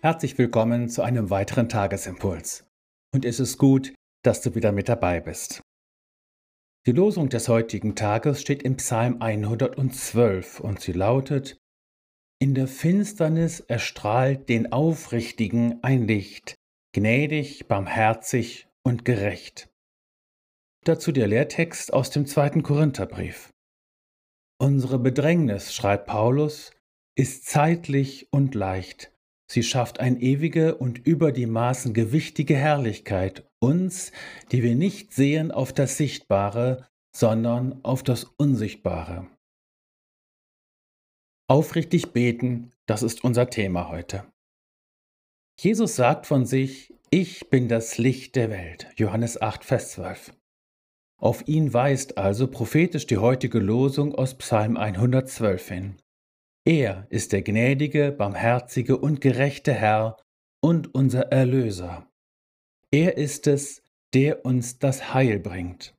Herzlich willkommen zu einem weiteren Tagesimpuls. Und es ist gut, dass du wieder mit dabei bist. Die Losung des heutigen Tages steht im Psalm 112 und sie lautet, In der Finsternis erstrahlt den Aufrichtigen ein Licht, gnädig, barmherzig und gerecht. Dazu der Lehrtext aus dem zweiten Korintherbrief. Unsere Bedrängnis, schreibt Paulus, ist zeitlich und leicht Sie schafft ein ewige und über die Maßen gewichtige Herrlichkeit, uns, die wir nicht sehen auf das Sichtbare, sondern auf das Unsichtbare. Aufrichtig beten, das ist unser Thema heute. Jesus sagt von sich, ich bin das Licht der Welt. Johannes 8, Vers 12. Auf ihn weist also prophetisch die heutige Losung aus Psalm 112 hin. Er ist der gnädige, barmherzige und gerechte Herr und unser Erlöser. Er ist es, der uns das Heil bringt.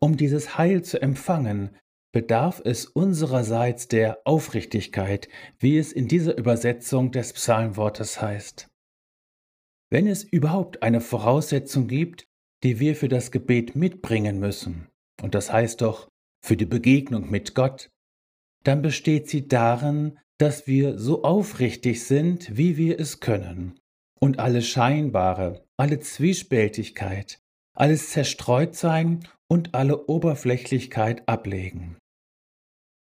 Um dieses Heil zu empfangen, bedarf es unsererseits der Aufrichtigkeit, wie es in dieser Übersetzung des Psalmwortes heißt. Wenn es überhaupt eine Voraussetzung gibt, die wir für das Gebet mitbringen müssen, und das heißt doch für die Begegnung mit Gott, dann besteht sie darin, dass wir so aufrichtig sind, wie wir es können, und alle Scheinbare, alle Zwiespältigkeit, alles Zerstreutsein und alle Oberflächlichkeit ablegen.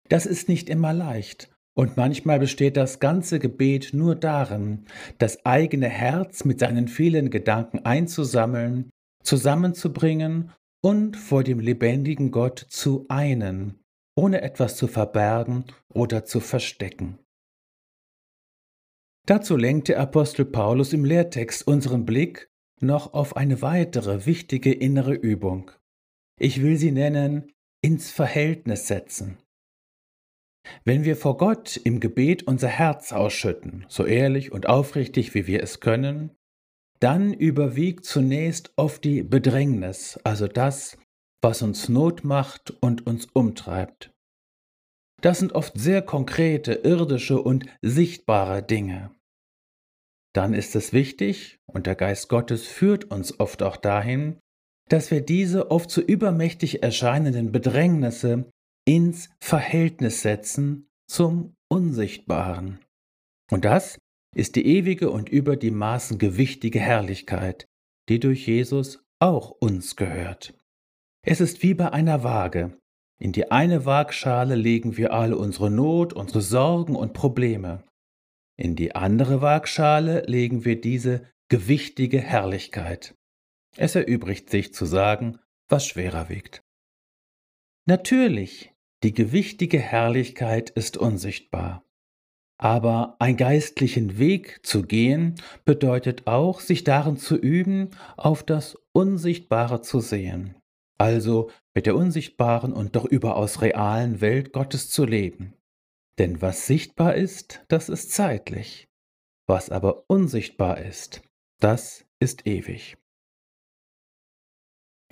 Das ist nicht immer leicht, und manchmal besteht das ganze Gebet nur darin, das eigene Herz mit seinen vielen Gedanken einzusammeln, zusammenzubringen und vor dem lebendigen Gott zu einen, ohne etwas zu verbergen oder zu verstecken. Dazu lenkt der Apostel Paulus im Lehrtext unseren Blick noch auf eine weitere wichtige innere Übung. Ich will sie nennen ins Verhältnis setzen. Wenn wir vor Gott im Gebet unser Herz ausschütten, so ehrlich und aufrichtig wie wir es können, dann überwiegt zunächst oft die Bedrängnis, also das, was uns Not macht und uns umtreibt. Das sind oft sehr konkrete, irdische und sichtbare Dinge. Dann ist es wichtig, und der Geist Gottes führt uns oft auch dahin, dass wir diese oft so übermächtig erscheinenden Bedrängnisse ins Verhältnis setzen zum Unsichtbaren. Und das ist die ewige und über die Maßen gewichtige Herrlichkeit, die durch Jesus auch uns gehört. Es ist wie bei einer Waage. In die eine Waagschale legen wir alle unsere Not, unsere Sorgen und Probleme. In die andere Waagschale legen wir diese gewichtige Herrlichkeit. Es erübrigt sich zu sagen, was schwerer wiegt. Natürlich, die gewichtige Herrlichkeit ist unsichtbar. Aber einen geistlichen Weg zu gehen bedeutet auch, sich darin zu üben, auf das Unsichtbare zu sehen also mit der unsichtbaren und doch überaus realen Welt Gottes zu leben. Denn was sichtbar ist, das ist zeitlich. Was aber unsichtbar ist, das ist ewig.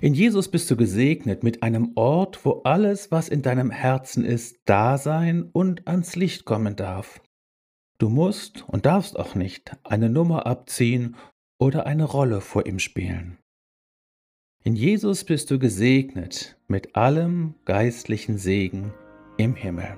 In Jesus bist du gesegnet mit einem Ort, wo alles, was in deinem Herzen ist, da sein und ans Licht kommen darf. Du musst und darfst auch nicht eine Nummer abziehen oder eine Rolle vor ihm spielen. In Jesus bist du gesegnet mit allem geistlichen Segen im Himmel.